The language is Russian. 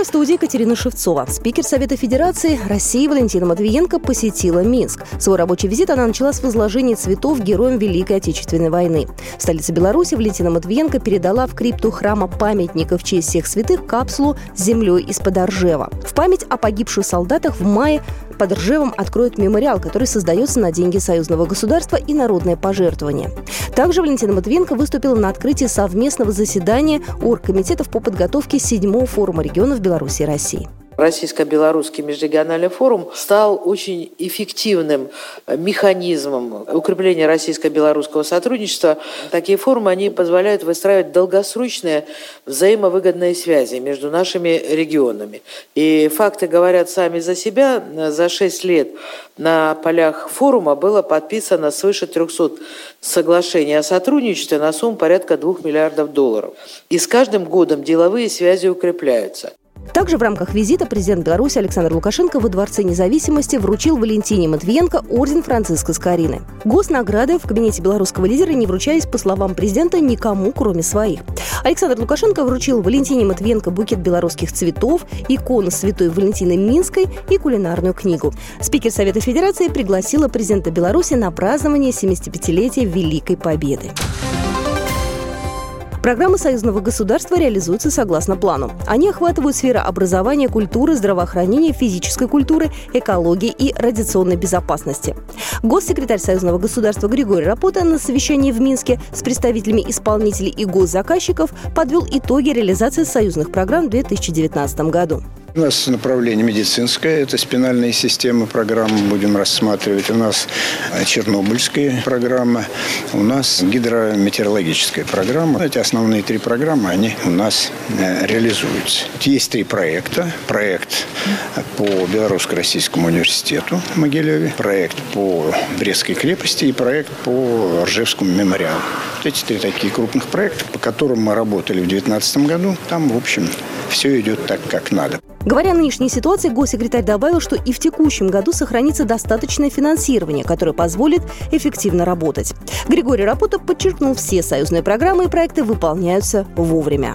Здравствуйте, в студии Екатерина Шевцова. Спикер Совета Федерации России Валентина Матвиенко посетила Минск. Свой рабочий визит она начала с возложения цветов героям Великой Отечественной войны. В столице Беларуси Валентина Матвиенко передала в крипту храма памятника в честь всех святых капсулу с землей из-под Оржева. В память о погибших солдатах в мае под Ржевом откроют мемориал, который создается на деньги союзного государства и народное пожертвование. Также Валентина Матвиенко выступила на открытии совместного заседания оргкомитетов по подготовке седьмого форума регионов Беларуси и России. Российско-белорусский межрегиональный форум стал очень эффективным механизмом укрепления российско-белорусского сотрудничества. Такие форумы, они позволяют выстраивать долгосрочные взаимовыгодные связи между нашими регионами. И факты говорят сами за себя. За шесть лет на полях форума было подписано свыше 300 соглашений о сотрудничестве на сумму порядка 2 миллиардов долларов. И с каждым годом деловые связи укрепляются. Также в рамках визита президент Беларуси Александр Лукашенко во Дворце независимости вручил Валентине Матвиенко орден Франциска Скорины. Госнаграды в кабинете белорусского лидера не вручались, по словам президента, никому, кроме своих. Александр Лукашенко вручил Валентине Матвиенко букет белорусских цветов, икону Святой Валентины Минской и кулинарную книгу. Спикер Совета Федерации пригласила президента Беларуси на празднование 75-летия Великой Победы. Программы союзного государства реализуются согласно плану. Они охватывают сферы образования, культуры, здравоохранения, физической культуры, экологии и радиационной безопасности. Госсекретарь союзного государства Григорий Рапота на совещании в Минске с представителями исполнителей и госзаказчиков подвел итоги реализации союзных программ в 2019 году. У нас направление медицинское, это спинальные системы программы будем рассматривать. У нас чернобыльская программа, у нас гидрометеорологическая программа. Эти основные три программы, они у нас э, реализуются. Есть три проекта. Проект по Белорусско-Российскому университету в Могилеве, проект по Брестской крепости и проект по Ржевскому мемориалу. Эти три такие крупных проекта, по которым мы работали в 2019 году, там, в общем, все идет так, как надо. Говоря о нынешней ситуации, госсекретарь добавил, что и в текущем году сохранится достаточное финансирование, которое позволит эффективно работать. Григорий Рапота подчеркнул, все союзные программы и проекты выполняются вовремя.